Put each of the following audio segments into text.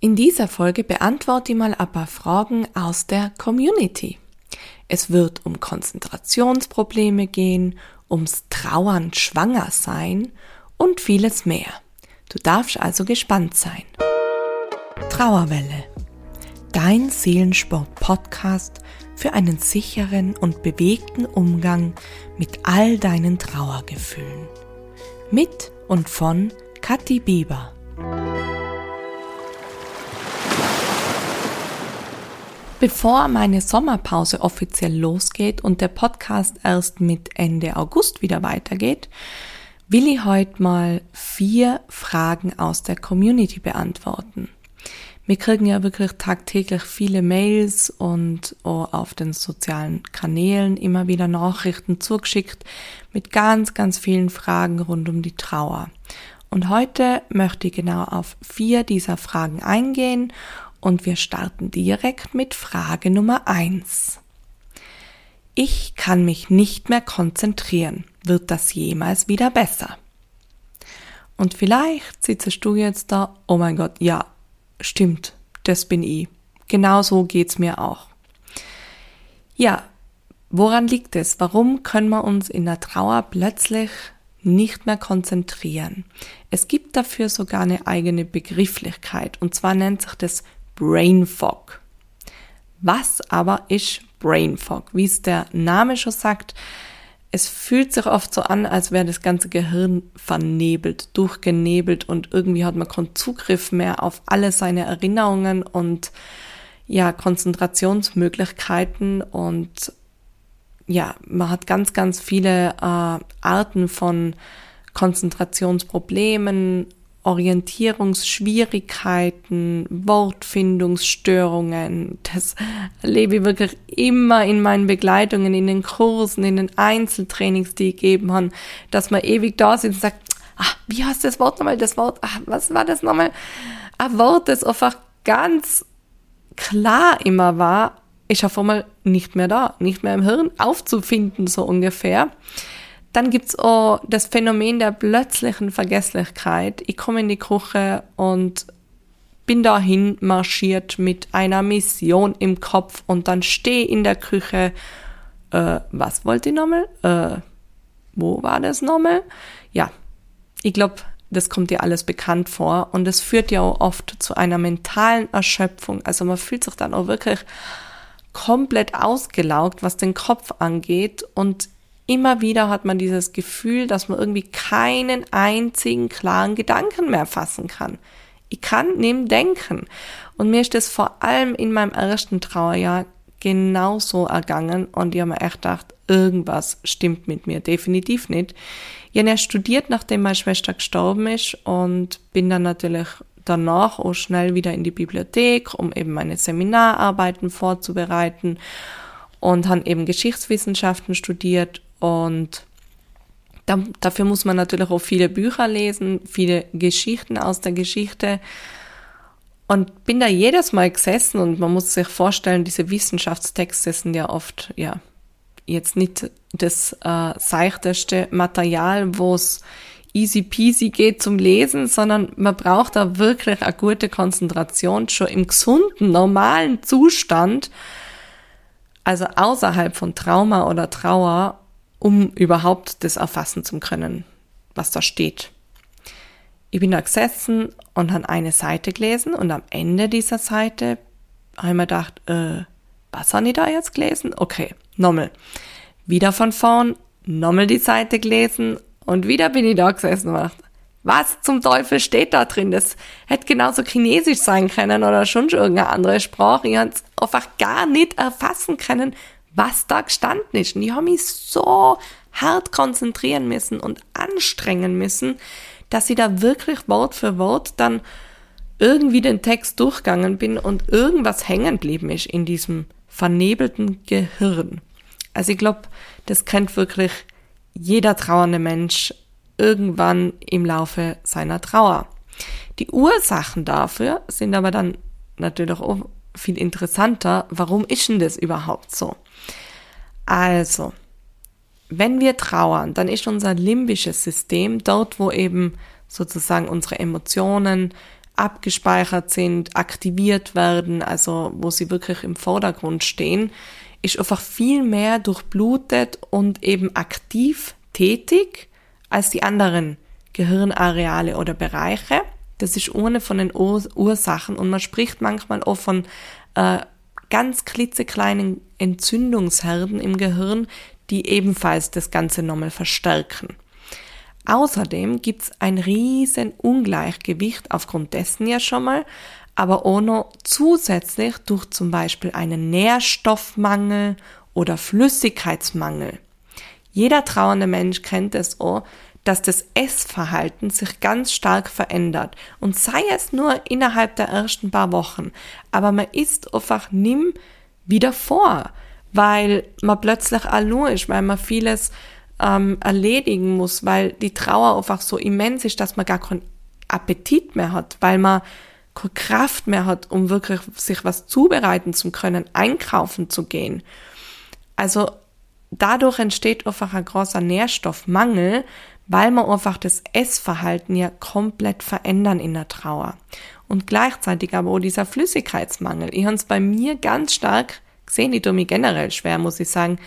In dieser Folge beantworte ich mal ein paar Fragen aus der Community. Es wird um Konzentrationsprobleme gehen, ums Trauern, Schwanger sein und vieles mehr. Du darfst also gespannt sein. Trauerwelle. Dein Seelensport-Podcast für einen sicheren und bewegten Umgang mit all deinen Trauergefühlen. Mit und von Kathi Bieber. Bevor meine Sommerpause offiziell losgeht und der Podcast erst mit Ende August wieder weitergeht, will ich heute mal vier Fragen aus der Community beantworten. Wir kriegen ja wirklich tagtäglich viele Mails und auf den sozialen Kanälen immer wieder Nachrichten zugeschickt mit ganz, ganz vielen Fragen rund um die Trauer. Und heute möchte ich genau auf vier dieser Fragen eingehen und wir starten direkt mit Frage Nummer eins. Ich kann mich nicht mehr konzentrieren. Wird das jemals wieder besser? Und vielleicht sitzt du jetzt da, oh mein Gott, ja, stimmt, das bin ich. Genau so geht's mir auch. Ja, woran liegt es? Warum können wir uns in der Trauer plötzlich nicht mehr konzentrieren? Es gibt dafür sogar eine eigene Begrifflichkeit und zwar nennt sich das Brain Fog. Was aber ist Brain Fog? Wie es der Name schon sagt, es fühlt sich oft so an, als wäre das ganze Gehirn vernebelt, durchgenebelt und irgendwie hat man keinen Zugriff mehr auf alle seine Erinnerungen und ja, Konzentrationsmöglichkeiten und ja, man hat ganz, ganz viele äh, Arten von Konzentrationsproblemen, Orientierungsschwierigkeiten, Wortfindungsstörungen. Das erlebe ich wirklich immer in meinen Begleitungen, in den Kursen, in den Einzeltrainings, die ich gegeben habe, dass man ewig da sitzt und sagt, ah, wie heißt das Wort nochmal? Das Wort, ah, was war das nochmal? Ein Wort, das einfach ganz klar immer war, ist auf einmal nicht mehr da, nicht mehr im Hirn aufzufinden, so ungefähr. Dann gibt's auch das Phänomen der plötzlichen Vergesslichkeit. Ich komme in die Küche und bin dahin marschiert mit einer Mission im Kopf und dann stehe in der Küche. Äh, was wollte ich nochmal? Äh, wo war das nochmal? Ja, ich glaube, das kommt dir alles bekannt vor und es führt ja auch oft zu einer mentalen Erschöpfung. Also man fühlt sich dann auch wirklich komplett ausgelaugt, was den Kopf angeht und immer wieder hat man dieses Gefühl, dass man irgendwie keinen einzigen klaren Gedanken mehr fassen kann. Ich kann neben denken. Und mir ist das vor allem in meinem ersten Trauerjahr genauso ergangen und ich habe mir echt gedacht, irgendwas stimmt mit mir definitiv nicht. Ich habe studiert, nachdem meine Schwester gestorben ist und bin dann natürlich danach auch schnell wieder in die Bibliothek, um eben meine Seminararbeiten vorzubereiten und habe eben Geschichtswissenschaften studiert und da, dafür muss man natürlich auch viele Bücher lesen, viele Geschichten aus der Geschichte. Und bin da jedes Mal gesessen und man muss sich vorstellen, diese Wissenschaftstexte sind ja oft, ja, jetzt nicht das äh, seichteste Material, wo es easy peasy geht zum Lesen, sondern man braucht da wirklich eine gute Konzentration schon im gesunden, normalen Zustand, also außerhalb von Trauma oder Trauer, um überhaupt das erfassen zu können, was da steht. Ich bin da gesessen und habe eine Seite gelesen und am Ende dieser Seite habe ich mir gedacht, äh, was habe ich da jetzt gelesen? Okay, nochmal. Wieder von vorn, nochmal die Seite gelesen und wieder bin ich da gesessen und gedacht, was zum Teufel steht da drin? Das hätte genauso Chinesisch sein können oder schon irgendeine andere Sprache. Ich habe es einfach gar nicht erfassen können, was da gestanden ist. Und ich habe mich so hart konzentrieren müssen und anstrengen müssen, dass ich da wirklich Wort für Wort dann irgendwie den Text durchgegangen bin und irgendwas hängen geblieben ist in diesem vernebelten Gehirn. Also ich glaube, das kennt wirklich jeder trauernde Mensch irgendwann im Laufe seiner Trauer. Die Ursachen dafür sind aber dann natürlich auch viel interessanter. Warum ist denn das überhaupt so? Also, wenn wir trauern, dann ist unser limbisches System dort, wo eben sozusagen unsere Emotionen abgespeichert sind, aktiviert werden, also wo sie wirklich im Vordergrund stehen, ist einfach viel mehr durchblutet und eben aktiv tätig als die anderen Gehirnareale oder Bereiche. Das ist ohne von den Ur Ursachen und man spricht manchmal auch von äh, ganz klitzekleinen Entzündungsherden im Gehirn, die ebenfalls das Ganze nochmal verstärken. Außerdem gibt's ein riesen Ungleichgewicht aufgrund dessen ja schon mal, aber auch noch zusätzlich durch zum Beispiel einen Nährstoffmangel oder Flüssigkeitsmangel. Jeder trauernde Mensch kennt es auch, dass das Essverhalten sich ganz stark verändert. Und sei es nur innerhalb der ersten paar Wochen. Aber man isst einfach nimm wieder vor, weil man plötzlich allein ist, weil man vieles ähm, erledigen muss, weil die Trauer einfach so immens ist, dass man gar keinen Appetit mehr hat, weil man keine Kraft mehr hat, um wirklich sich was zubereiten zu können, einkaufen zu gehen. Also dadurch entsteht einfach ein großer Nährstoffmangel, weil man einfach das Essverhalten ja komplett verändern in der Trauer. Und gleichzeitig aber auch dieser Flüssigkeitsmangel. Ich habe es bei mir ganz stark gesehen, die tut mir generell schwer, muss ich sagen,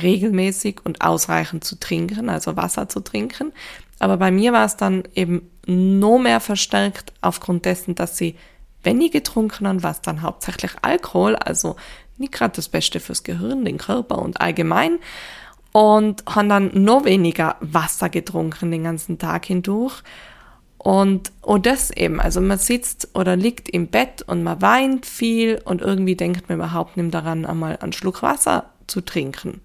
regelmäßig und ausreichend zu trinken, also Wasser zu trinken. Aber bei mir war es dann eben noch mehr verstärkt aufgrund dessen, dass sie, wenn ich getrunken haben, war es dann hauptsächlich Alkohol, also nicht gerade das Beste fürs Gehirn, den Körper und allgemein und haben dann noch weniger Wasser getrunken den ganzen Tag hindurch. Und, und das eben, also man sitzt oder liegt im Bett und man weint viel und irgendwie denkt man überhaupt nicht daran, einmal einen Schluck Wasser zu trinken.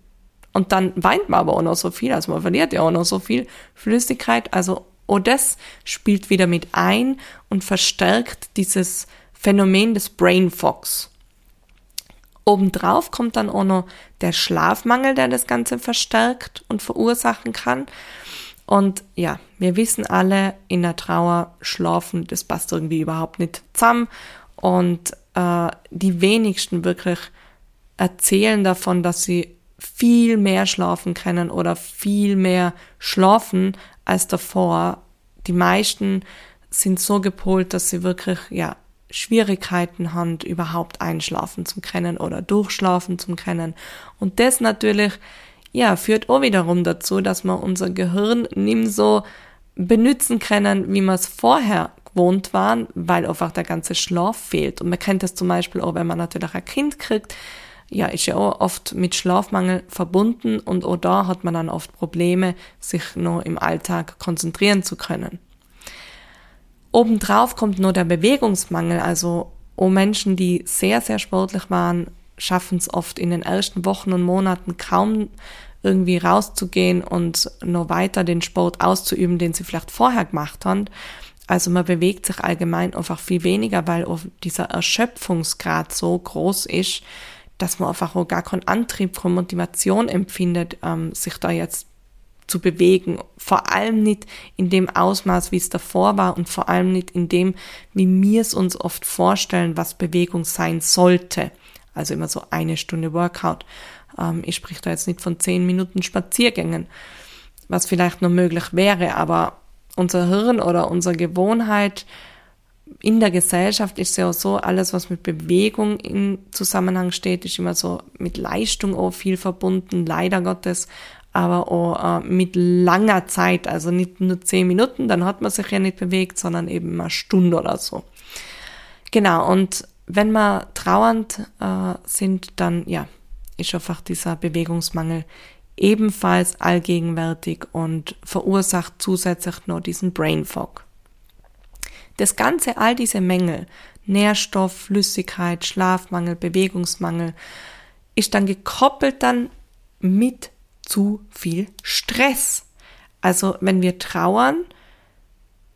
Und dann weint man aber auch noch so viel, also man verliert ja auch noch so viel Flüssigkeit. Also, und das spielt wieder mit ein und verstärkt dieses Phänomen des Brain Fogs. Obendrauf kommt dann auch noch der Schlafmangel, der das Ganze verstärkt und verursachen kann. Und ja, wir wissen alle, in der Trauer schlafen, das passt irgendwie überhaupt nicht zusammen. Und äh, die wenigsten wirklich erzählen davon, dass sie viel mehr schlafen können oder viel mehr schlafen als davor. Die meisten sind so gepolt, dass sie wirklich, ja, Schwierigkeiten haben, überhaupt einschlafen zu können oder durchschlafen zu können. Und das natürlich, ja, führt auch wiederum dazu, dass wir unser Gehirn nicht so benutzen können, wie wir es vorher gewohnt waren, weil einfach der ganze Schlaf fehlt. Und man kennt das zum Beispiel auch, wenn man natürlich ein Kind kriegt, ja, ist ja auch oft mit Schlafmangel verbunden und auch da hat man dann oft Probleme, sich nur im Alltag konzentrieren zu können. Obendrauf kommt nur der Bewegungsmangel, also oh Menschen, die sehr, sehr sportlich waren, schaffen es oft in den ersten Wochen und Monaten kaum irgendwie rauszugehen und noch weiter den Sport auszuüben, den sie vielleicht vorher gemacht haben. Also man bewegt sich allgemein einfach viel weniger, weil dieser Erschöpfungsgrad so groß ist, dass man einfach auch gar keinen Antrieb, keine Motivation empfindet, ähm, sich da jetzt zu bewegen. Vor allem nicht in dem Ausmaß, wie es davor war und vor allem nicht in dem, wie wir es uns oft vorstellen, was Bewegung sein sollte. Also immer so eine Stunde Workout. Ähm, ich spreche da jetzt nicht von zehn Minuten Spaziergängen, was vielleicht noch möglich wäre, aber unser Hirn oder unsere Gewohnheit in der Gesellschaft ist ja auch so, alles, was mit Bewegung in Zusammenhang steht, ist immer so mit Leistung auch viel verbunden, leider Gottes aber auch äh, mit langer Zeit, also nicht nur zehn Minuten, dann hat man sich ja nicht bewegt, sondern eben eine Stunde oder so. Genau, und wenn wir trauernd äh, sind, dann ja, ist einfach dieser Bewegungsmangel ebenfalls allgegenwärtig und verursacht zusätzlich noch diesen Brain Fog. Das Ganze, all diese Mängel, Nährstoff, Flüssigkeit, Schlafmangel, Bewegungsmangel, ist dann gekoppelt dann mit zu viel Stress. Also wenn wir trauern,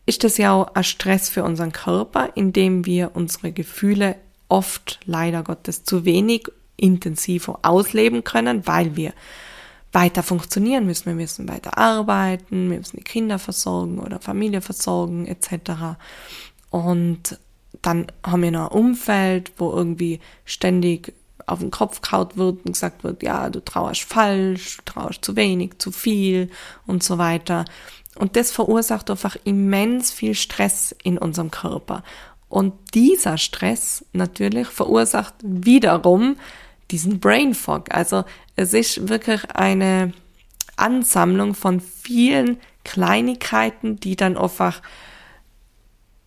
ist das ja auch ein Stress für unseren Körper, indem wir unsere Gefühle oft leider Gottes zu wenig intensiver ausleben können, weil wir weiter funktionieren müssen. Wir müssen weiter arbeiten, wir müssen die Kinder versorgen oder Familie versorgen etc. Und dann haben wir noch ein Umfeld, wo irgendwie ständig auf den Kopf kaut wird und gesagt wird, ja, du trauerst falsch, du trauerst zu wenig, zu viel und so weiter. Und das verursacht einfach immens viel Stress in unserem Körper. Und dieser Stress natürlich verursacht wiederum diesen Brain Fog. Also es ist wirklich eine Ansammlung von vielen Kleinigkeiten, die dann einfach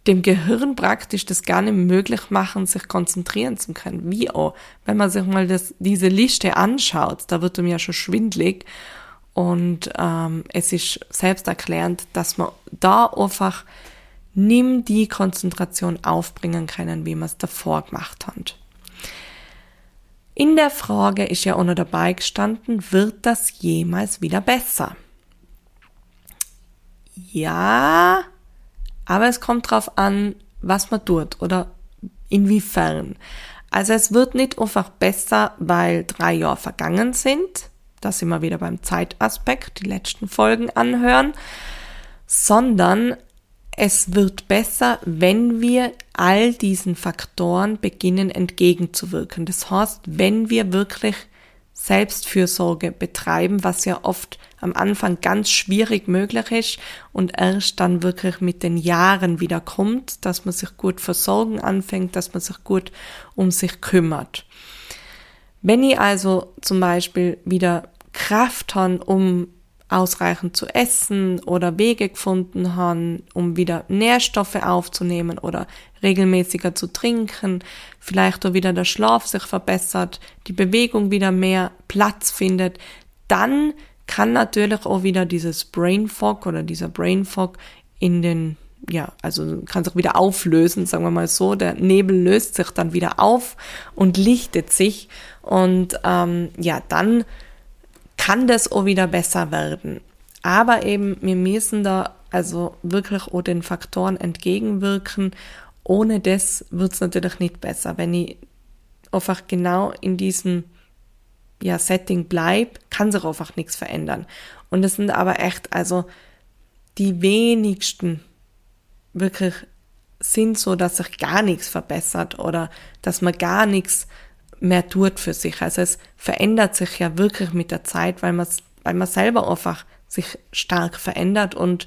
dem Gehirn praktisch das gar nicht möglich machen, sich konzentrieren zu können. Wie auch, wenn man sich mal das, diese Liste anschaut, da wird einem ja schon schwindlig. Und ähm, es ist selbsterklärend, dass man da einfach nimm die Konzentration aufbringen können, wie man es davor gemacht hat. In der Frage ist ja auch noch dabei gestanden, wird das jemals wieder besser? Ja, aber es kommt drauf an, was man tut oder inwiefern. Also es wird nicht einfach besser, weil drei Jahre vergangen sind. Da sind wir wieder beim Zeitaspekt, die letzten Folgen anhören. Sondern es wird besser, wenn wir all diesen Faktoren beginnen entgegenzuwirken. Das heißt, wenn wir wirklich Selbstfürsorge betreiben, was ja oft am Anfang ganz schwierig möglich ist und erst dann wirklich mit den Jahren wieder kommt, dass man sich gut versorgen anfängt, dass man sich gut um sich kümmert. Wenn ich also zum Beispiel wieder Kraft habe, um ausreichend zu essen oder Wege gefunden haben, um wieder Nährstoffe aufzunehmen oder regelmäßiger zu trinken, vielleicht auch wieder der Schlaf sich verbessert, die Bewegung wieder mehr Platz findet, dann kann natürlich auch wieder dieses Brain Fog oder dieser Brain Fog in den ja, also kann sich wieder auflösen, sagen wir mal so. Der Nebel löst sich dann wieder auf und lichtet sich. Und ähm, ja, dann kann das auch wieder besser werden. Aber eben, wir müssen da also wirklich auch den Faktoren entgegenwirken. Ohne das wird es natürlich nicht besser. Wenn ich einfach genau in diesem ja, Setting bleib, kann sich einfach nichts verändern. Und es sind aber echt, also die wenigsten wirklich sind so, dass sich gar nichts verbessert oder dass man gar nichts mehr tut für sich. Also es verändert sich ja wirklich mit der Zeit, weil man, weil man selber einfach sich stark verändert und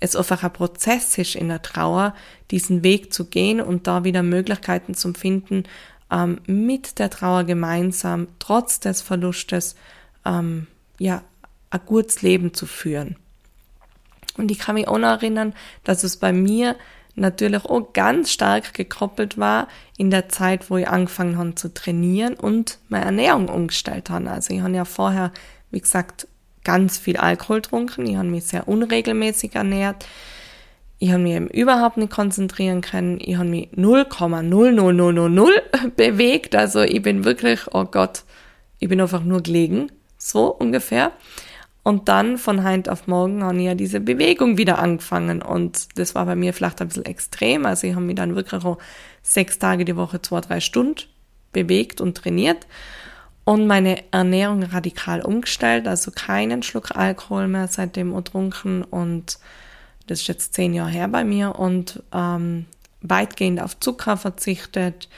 es einfach ein Prozess ist in der Trauer, diesen Weg zu gehen und da wieder Möglichkeiten zu finden, ähm, mit der Trauer gemeinsam, trotz des Verlustes, ähm, ja, ein gutes Leben zu führen. Und ich kann mich auch noch erinnern, dass es bei mir natürlich auch ganz stark gekoppelt war in der Zeit, wo ich angefangen habe zu trainieren und meine Ernährung umgestellt habe. Also ich habe ja vorher, wie gesagt, ganz viel Alkohol getrunken, ich habe mich sehr unregelmäßig ernährt, ich habe mich eben überhaupt nicht konzentrieren können, ich habe mich 0,00000 bewegt, also ich bin wirklich, oh Gott, ich bin einfach nur gelegen, so ungefähr. Und dann von heute auf morgen habe ich ja diese Bewegung wieder angefangen. Und das war bei mir vielleicht ein bisschen extrem. Also ich habe mich dann wirklich auch sechs Tage die Woche, zwei, drei Stunden bewegt und trainiert. Und meine Ernährung radikal umgestellt. Also keinen Schluck Alkohol mehr seitdem getrunken. Und das ist jetzt zehn Jahre her bei mir. Und ähm, weitgehend auf Zucker verzichtet.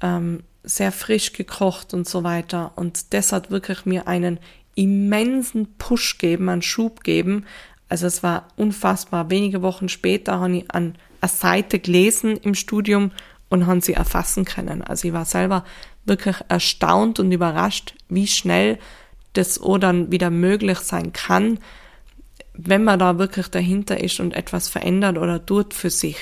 Ähm, sehr frisch gekocht und so weiter. Und das hat wirklich mir einen immensen Push geben, einen Schub geben. Also es war unfassbar. Wenige Wochen später habe ich an eine Seite gelesen im Studium und habe sie erfassen können. Also ich war selber wirklich erstaunt und überrascht, wie schnell das dann wieder möglich sein kann, wenn man da wirklich dahinter ist und etwas verändert oder tut für sich.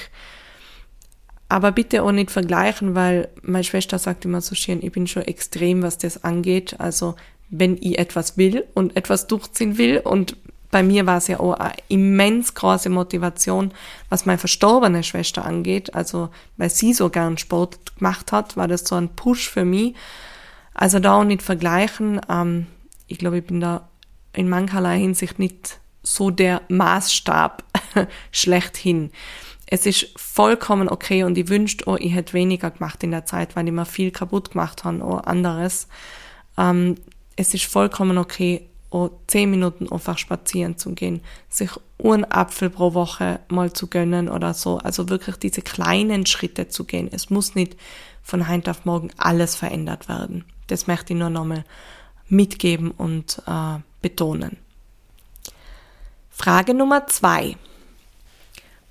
Aber bitte auch nicht vergleichen, weil meine Schwester sagt immer so schön, ich bin schon extrem, was das angeht. Also wenn ich etwas will und etwas durchziehen will. Und bei mir war es ja auch eine immens große Motivation, was meine verstorbene Schwester angeht. Also, weil sie so gern Sport gemacht hat, war das so ein Push für mich. Also da auch nicht vergleichen. Ähm, ich glaube, ich bin da in mancherlei Hinsicht nicht so der Maßstab schlechthin. Es ist vollkommen okay und ich wünschte, oh, ich hätte weniger gemacht in der Zeit, weil ich mir viel kaputt gemacht habe oder anderes. Ähm, es ist vollkommen okay, zehn Minuten einfach spazieren zu gehen, sich einen Apfel pro Woche mal zu gönnen oder so. Also wirklich diese kleinen Schritte zu gehen. Es muss nicht von heute auf morgen alles verändert werden. Das möchte ich nur nochmal mitgeben und äh, betonen. Frage Nummer zwei.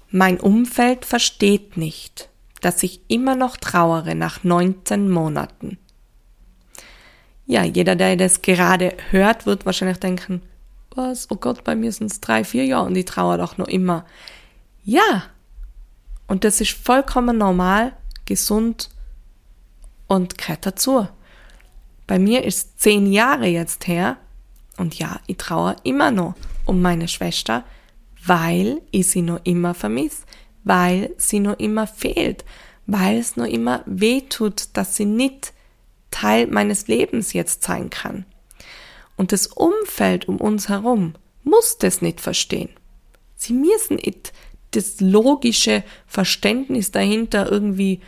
Mein Umfeld versteht nicht. dass ich immer noch trauere nach 19 Monaten. Ja, jeder, der das gerade hört, wird wahrscheinlich denken, was, oh Gott, bei mir sind es drei, vier Jahre und ich trauere doch noch immer. Ja, und das ist vollkommen normal, gesund und gehört dazu. Bei mir ist zehn Jahre jetzt her und ja, ich trauere immer noch um meine Schwester, weil ich sie noch immer vermisse, weil sie noch immer fehlt, weil es noch immer weh tut, dass sie nicht Teil meines Lebens jetzt sein kann. Und das Umfeld um uns herum muss das nicht verstehen. Sie müssen nicht das logische Verständnis dahinter irgendwie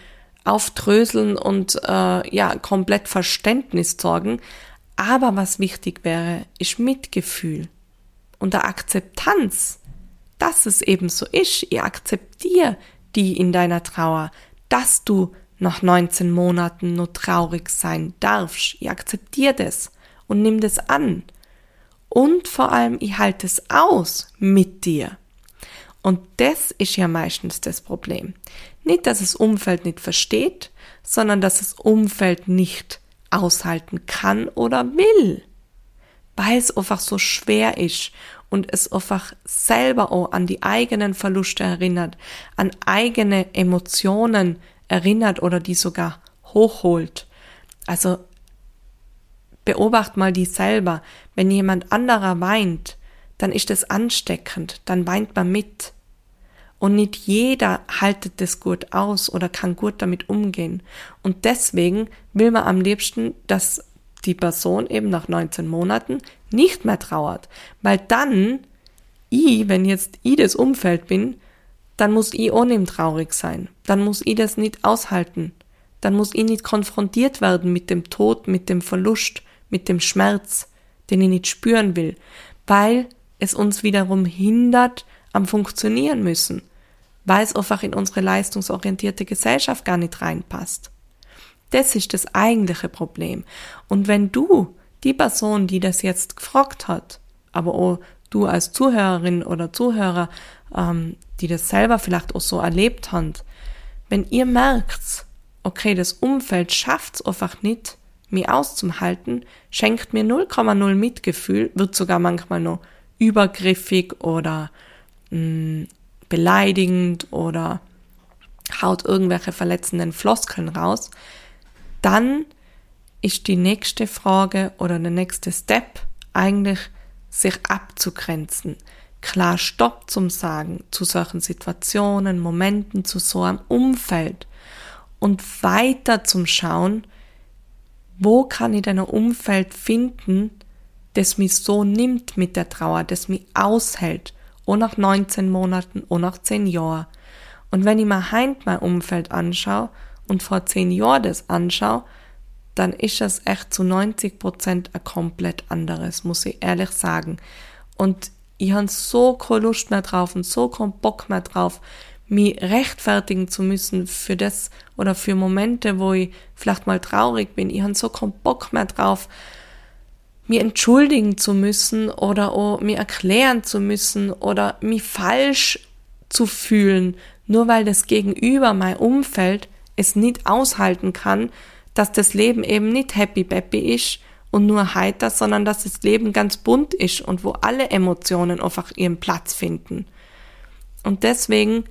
aufdröseln und äh, ja komplett Verständnis sorgen. Aber was wichtig wäre, ist Mitgefühl und der Akzeptanz, dass es eben so ist. Ich akzeptiere die in deiner Trauer, dass du nach 19 Monaten nur traurig sein darfst. Ich akzeptiere das und nimm das an. Und vor allem, ich halte es aus mit dir. Und das ist ja meistens das Problem. Nicht, dass das Umfeld nicht versteht, sondern dass das Umfeld nicht aushalten kann oder will. Weil es einfach so schwer ist und es einfach selber auch an die eigenen Verluste erinnert, an eigene Emotionen erinnert oder die sogar hochholt. Also beobacht mal die selber. Wenn jemand anderer weint, dann ist es ansteckend, dann weint man mit. Und nicht jeder haltet das gut aus oder kann gut damit umgehen. Und deswegen will man am liebsten, dass die Person eben nach 19 Monaten nicht mehr trauert. Weil dann, ich, wenn jetzt ich das Umfeld bin, dann muss ich ohne ihm traurig sein. Dann muss ich das nicht aushalten. Dann muss ich nicht konfrontiert werden mit dem Tod, mit dem Verlust, mit dem Schmerz, den ich nicht spüren will, weil es uns wiederum hindert am Funktionieren müssen weil es einfach in unsere leistungsorientierte Gesellschaft gar nicht reinpasst. Das ist das eigentliche Problem. Und wenn du, die Person, die das jetzt gefragt hat, aber auch du als Zuhörerin oder Zuhörer, ähm, die das selber vielleicht auch so erlebt hat, wenn ihr merkt, okay, das Umfeld schafft es einfach nicht, mich auszuhalten, schenkt mir 0,0 Mitgefühl, wird sogar manchmal noch übergriffig oder mh, mm, beleidigend oder haut irgendwelche verletzenden Floskeln raus, dann ist die nächste Frage oder der nächste Step eigentlich sich abzugrenzen, klar Stopp zum Sagen zu solchen Situationen, Momenten, zu so einem Umfeld und weiter zum Schauen, wo kann ich denn ein Umfeld finden, das mich so nimmt mit der Trauer, das mich aushält auch nach 19 Monaten, auch nach 10 Jahren. Und wenn ich mir heint mein Umfeld anschaue und vor 10 Jahren das anschaue, dann ist das echt zu 90 Prozent ein komplett anderes, muss ich ehrlich sagen. Und ich habe so keine Lust mehr drauf und so keinen Bock mehr drauf, mich rechtfertigen zu müssen für das oder für Momente, wo ich vielleicht mal traurig bin. Ich habe so keinen Bock mehr drauf, mir entschuldigen zu müssen oder auch mir erklären zu müssen oder mich falsch zu fühlen, nur weil das Gegenüber, mein Umfeld, es nicht aushalten kann, dass das Leben eben nicht happy peppy ist und nur heiter, sondern dass das Leben ganz bunt ist und wo alle Emotionen einfach ihren Platz finden. Und deswegen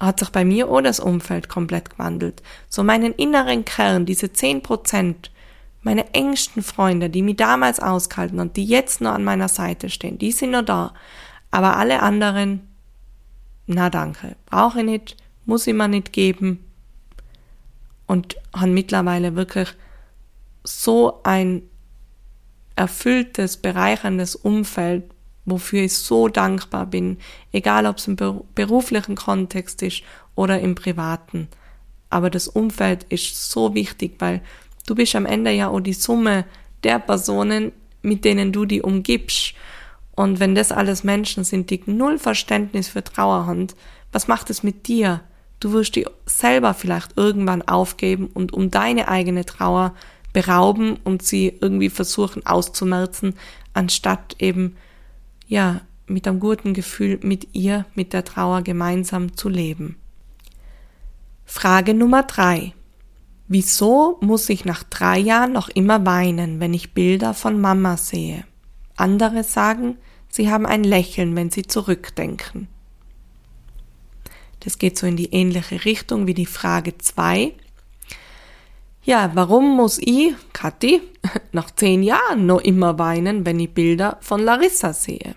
hat sich bei mir auch das Umfeld komplett gewandelt. So meinen inneren Kern, diese zehn Prozent, meine engsten Freunde, die mich damals ausgehalten und die jetzt noch an meiner Seite stehen, die sind noch da. Aber alle anderen, na danke, brauche ich nicht, muss ich mir nicht geben. Und haben mittlerweile wirklich so ein erfülltes, bereicherndes Umfeld, wofür ich so dankbar bin, egal ob es im beruflichen Kontext ist oder im privaten. Aber das Umfeld ist so wichtig, weil Du bist am Ende ja auch die Summe der Personen, mit denen du die umgibst. Und wenn das alles Menschen sind, die null Verständnis für Trauer haben, was macht es mit dir? Du wirst die selber vielleicht irgendwann aufgeben und um deine eigene Trauer berauben und sie irgendwie versuchen auszumerzen, anstatt eben, ja, mit einem guten Gefühl mit ihr, mit der Trauer gemeinsam zu leben. Frage Nummer drei. Wieso muss ich nach drei Jahren noch immer weinen, wenn ich Bilder von Mama sehe? Andere sagen, sie haben ein Lächeln, wenn sie zurückdenken. Das geht so in die ähnliche Richtung wie die Frage zwei. Ja, warum muss ich, Kathi, nach zehn Jahren noch immer weinen, wenn ich Bilder von Larissa sehe?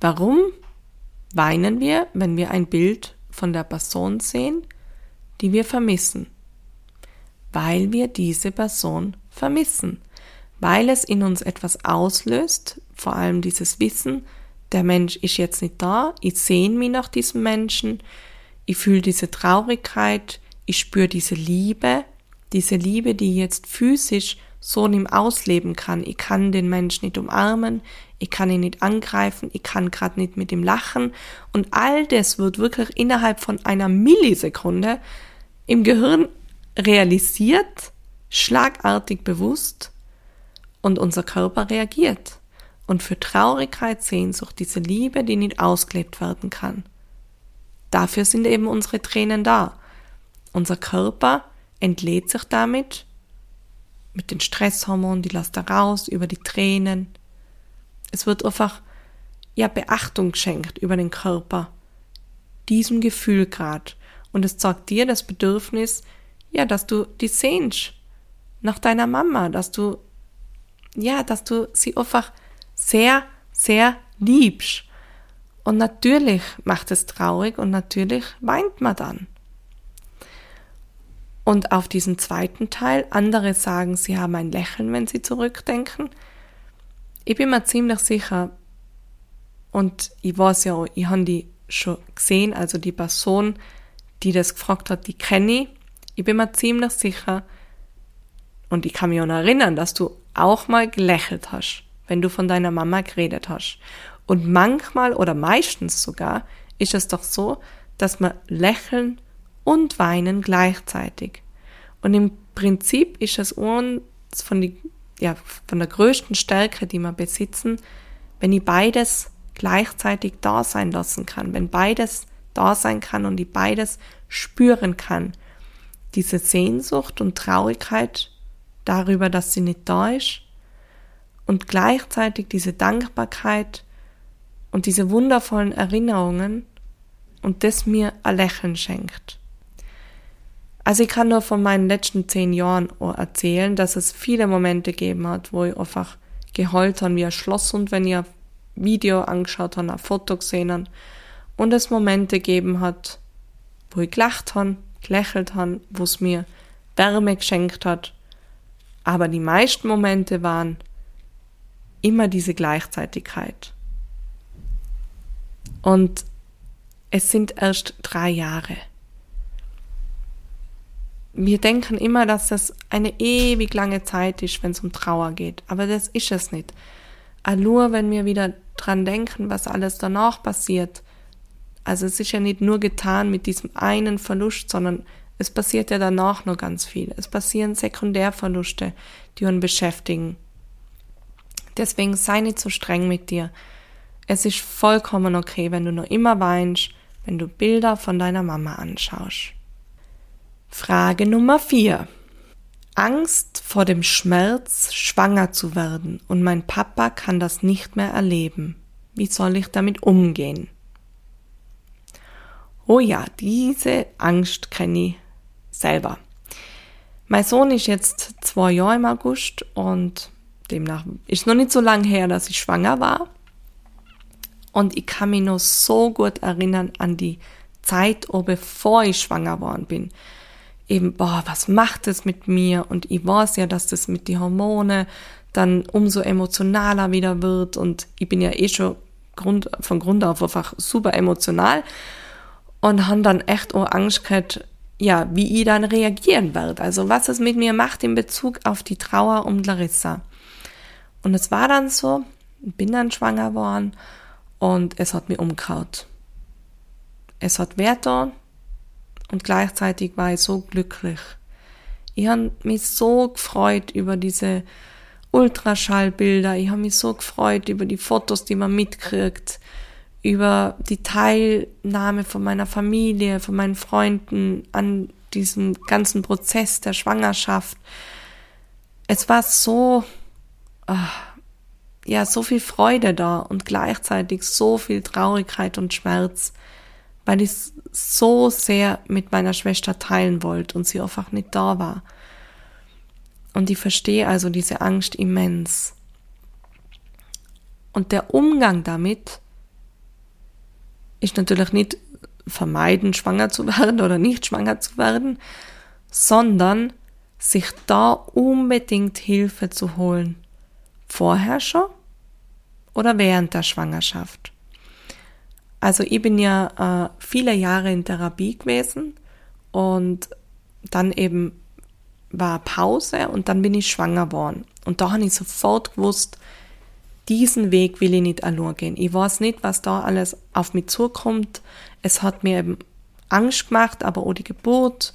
Warum weinen wir, wenn wir ein Bild von der Person sehen, die wir vermissen? weil wir diese Person vermissen, weil es in uns etwas auslöst, vor allem dieses Wissen, der Mensch ist jetzt nicht da, ich sehne mich nach diesem Menschen, ich fühle diese Traurigkeit, ich spüre diese Liebe, diese Liebe, die jetzt physisch so nicht ausleben kann. Ich kann den Menschen nicht umarmen, ich kann ihn nicht angreifen, ich kann gerade nicht mit ihm lachen und all das wird wirklich innerhalb von einer Millisekunde im Gehirn realisiert, schlagartig bewusst und unser Körper reagiert. Und für Traurigkeit, Sehnsucht, diese Liebe, die nicht ausgelebt werden kann. Dafür sind eben unsere Tränen da. Unser Körper entlädt sich damit mit den Stresshormonen, die lässt er raus über die Tränen. Es wird einfach ja Beachtung geschenkt über den Körper, diesem Gefühl grad. Und es zeigt dir das Bedürfnis, ja, dass du die sehnst nach deiner Mama, dass du, ja, dass du sie einfach sehr, sehr liebst. Und natürlich macht es traurig und natürlich weint man dann. Und auf diesen zweiten Teil, andere sagen, sie haben ein Lächeln, wenn sie zurückdenken. Ich bin mir ziemlich sicher, und ich weiß ja, ich habe die schon gesehen, also die Person, die das gefragt hat, die kenne ich. Ich bin mir ziemlich sicher, und ich kann mich auch noch erinnern, dass du auch mal gelächelt hast, wenn du von deiner Mama geredet hast. Und manchmal oder meistens sogar ist es doch so, dass wir lächeln und weinen gleichzeitig. Und im Prinzip ist es uns von, die, ja, von der größten Stärke, die wir besitzen, wenn ich beides gleichzeitig da sein lassen kann, wenn beides da sein kann und ich beides spüren kann diese Sehnsucht und Traurigkeit darüber, dass sie nicht da ist und gleichzeitig diese Dankbarkeit und diese wundervollen Erinnerungen und das mir ein Lächeln schenkt. Also ich kann nur von meinen letzten zehn Jahren erzählen, dass es viele Momente gegeben hat, wo ich einfach geheult habe wie ein Schloss und wenn ein Video angeschaut habe, ein Foto gesehen habe und es Momente gegeben hat, wo ich gelacht habe gelächelt habe, wo es mir Wärme geschenkt hat. Aber die meisten Momente waren immer diese Gleichzeitigkeit. Und es sind erst drei Jahre. Wir denken immer, dass das eine ewig lange Zeit ist, wenn es um Trauer geht. Aber das ist es nicht. Nur wenn wir wieder dran denken, was alles danach passiert, also es ist ja nicht nur getan mit diesem einen Verlust, sondern es passiert ja danach noch ganz viel. Es passieren Sekundärverluste, die uns beschäftigen. Deswegen sei nicht so streng mit dir. Es ist vollkommen okay, wenn du noch immer weinst, wenn du Bilder von deiner Mama anschaust. Frage Nummer vier. Angst vor dem Schmerz, schwanger zu werden und mein Papa kann das nicht mehr erleben. Wie soll ich damit umgehen? Oh ja, diese Angst kenne ich selber. Mein Sohn ist jetzt zwei Jahre im August und demnach ist noch nicht so lange her, dass ich schwanger war. Und ich kann mich noch so gut erinnern an die Zeit, oh, bevor ich schwanger worden bin. Eben, boah, was macht es mit mir? Und ich weiß ja, dass das mit den Hormone dann umso emotionaler wieder wird. Und ich bin ja eh schon Grund, von Grund auf einfach super emotional und haben dann echt auch Angst gehabt, ja, wie ich dann reagieren werde. Also was es mit mir macht in Bezug auf die Trauer um Larissa. Und es war dann so, bin dann schwanger geworden und es hat mich umgehauen. Es hat Werte und gleichzeitig war ich so glücklich. Ich habe mich so gefreut über diese Ultraschallbilder. Ich habe mich so gefreut über die Fotos, die man mitkriegt über die Teilnahme von meiner Familie, von meinen Freunden an diesem ganzen Prozess der Schwangerschaft. Es war so, ach, ja, so viel Freude da und gleichzeitig so viel Traurigkeit und Schmerz, weil ich so sehr mit meiner Schwester teilen wollte und sie einfach nicht da war. Und ich verstehe also diese Angst immens. Und der Umgang damit ist natürlich nicht vermeiden, schwanger zu werden oder nicht schwanger zu werden, sondern sich da unbedingt Hilfe zu holen. Vorher schon oder während der Schwangerschaft. Also ich bin ja äh, viele Jahre in Therapie gewesen und dann eben war Pause und dann bin ich schwanger geworden. Und da habe ich sofort gewusst, diesen Weg will ich nicht allein gehen. Ich weiß nicht, was da alles auf mich zukommt. Es hat mir eben Angst gemacht, aber auch die Geburt.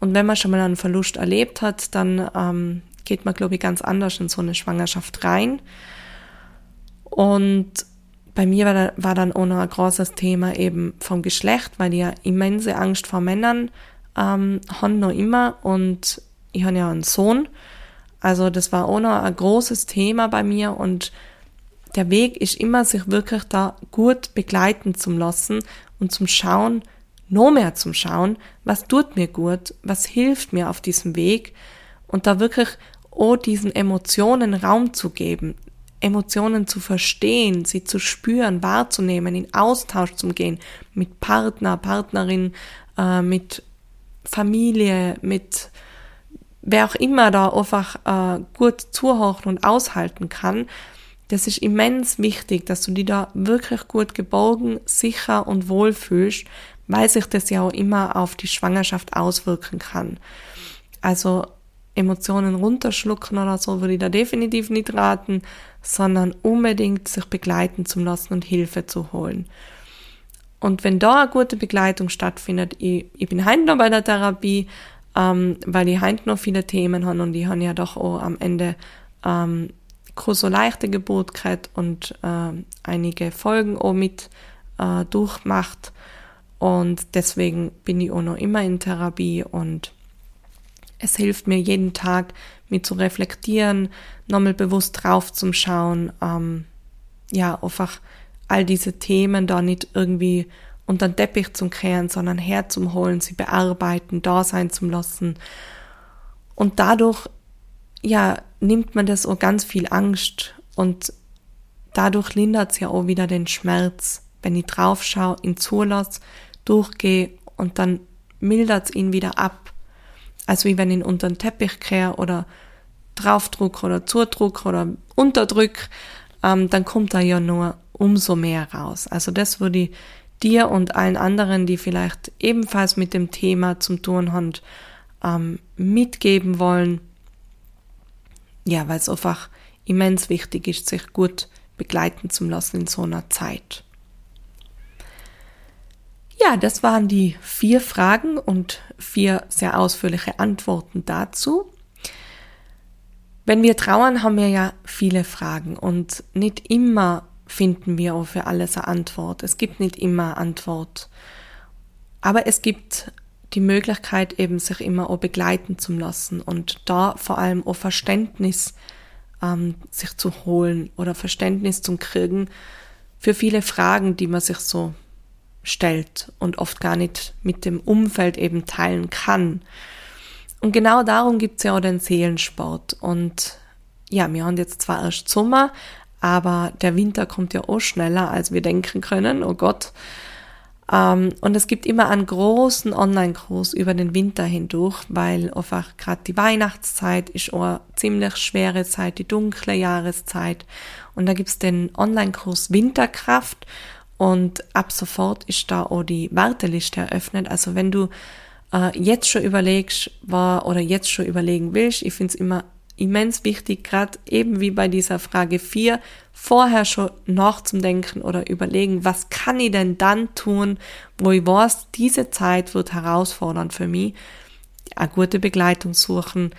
Und wenn man schon mal einen Verlust erlebt hat, dann ähm, geht man, glaube ich, ganz anders in so eine Schwangerschaft rein. Und bei mir war, da, war dann auch noch ein großes Thema eben vom Geschlecht, weil ich ja immense Angst vor Männern ähm, habe noch immer und ich habe ja einen Sohn. Also das war auch noch ein großes Thema bei mir und der Weg ist immer, sich wirklich da gut begleiten zu lassen und zum Schauen, noch mehr zum Schauen, was tut mir gut, was hilft mir auf diesem Weg und da wirklich auch diesen Emotionen Raum zu geben, Emotionen zu verstehen, sie zu spüren, wahrzunehmen, in Austausch zu gehen mit Partner, Partnerin, äh, mit Familie, mit wer auch immer da einfach äh, gut zuhören und aushalten kann, das ist immens wichtig, dass du dich da wirklich gut geborgen, sicher und wohl fühlst, weil sich das ja auch immer auf die Schwangerschaft auswirken kann. Also Emotionen runterschlucken oder so würde ich da definitiv nicht raten, sondern unbedingt sich begleiten zu lassen und Hilfe zu holen. Und wenn da eine gute Begleitung stattfindet, ich, ich bin heute noch bei der Therapie, ähm, weil ich heute noch viele Themen habe und ich habe ja doch auch am Ende ähm, so leichte Geburt gehabt und äh, einige Folgen auch mit äh, durchmacht. Und deswegen bin ich auch noch immer in Therapie und es hilft mir jeden Tag, mich zu reflektieren, nochmal bewusst drauf zu schauen, ähm, ja, einfach all diese Themen da nicht irgendwie unter den Teppich zu kehren, sondern herzuholen, sie bearbeiten, da sein zu lassen. Und dadurch ja, nimmt man das auch ganz viel Angst und dadurch lindert es ja auch wieder den Schmerz, wenn ich drauf schaue, ihn zulasse, durchgehe und dann mildert es ihn wieder ab. Also wie wenn ich ihn unter den Teppich kehre oder draufdruck oder zudruck oder unterdrück, ähm, dann kommt da ja nur umso mehr raus. Also das würde ich dir und allen anderen, die vielleicht ebenfalls mit dem Thema zum tun haben, ähm, mitgeben wollen ja, weil es einfach immens wichtig ist, sich gut begleiten zu lassen in so einer Zeit. Ja, das waren die vier Fragen und vier sehr ausführliche Antworten dazu. Wenn wir trauern, haben wir ja viele Fragen und nicht immer finden wir auch für alles eine Antwort. Es gibt nicht immer Antwort. Aber es gibt die Möglichkeit eben sich immer auch begleiten zu lassen und da vor allem auch Verständnis ähm, sich zu holen oder Verständnis zu kriegen für viele Fragen, die man sich so stellt und oft gar nicht mit dem Umfeld eben teilen kann. Und genau darum gibt's ja auch den Seelensport. Und ja, wir haben jetzt zwar erst Sommer, aber der Winter kommt ja auch schneller, als wir denken können. Oh Gott. Ähm, und es gibt immer einen großen Online-Kurs über den Winter hindurch, weil einfach gerade die Weihnachtszeit ist auch eine ziemlich schwere Zeit, die dunkle Jahreszeit. Und da gibt's den Online-Kurs Winterkraft und ab sofort ist da auch die Warteliste eröffnet. Also wenn du äh, jetzt schon überlegst, war oder jetzt schon überlegen willst, ich finde es immer immens wichtig, gerade eben wie bei dieser Frage 4, vorher schon nachzudenken oder überlegen, was kann ich denn dann tun, wo ich weiß, diese Zeit wird herausfordernd für mich. Eine gute Begleitung suchen,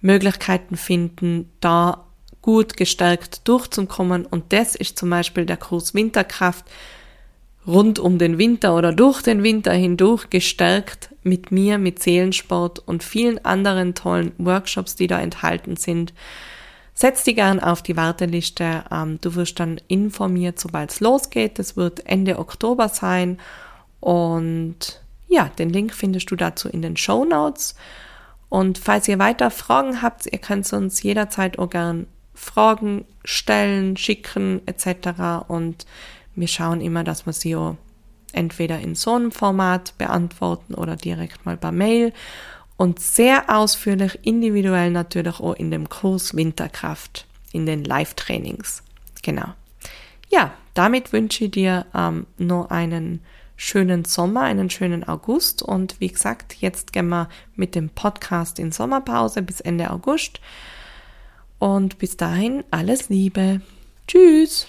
Möglichkeiten finden, da gut gestärkt durchzukommen. Und das ist zum Beispiel der Kurs Winterkraft, rund um den Winter oder durch den Winter hindurch gestärkt mit mir, mit Seelensport und vielen anderen tollen Workshops, die da enthalten sind. Setz dich gern auf die Warteliste. Ähm, du wirst dann informiert, sobald es losgeht. Das wird Ende Oktober sein. Und ja, den Link findest du dazu in den Show Notes. Und falls ihr weiter Fragen habt, ihr könnt uns jederzeit auch gern Fragen stellen, schicken etc. Und wir schauen immer, dass wir sie entweder in so einem Format beantworten oder direkt mal per Mail und sehr ausführlich, individuell natürlich auch in dem Kurs Winterkraft, in den Live-Trainings. Genau. Ja, damit wünsche ich dir ähm, noch einen schönen Sommer, einen schönen August und wie gesagt, jetzt gehen wir mit dem Podcast in Sommerpause bis Ende August und bis dahin alles Liebe. Tschüss.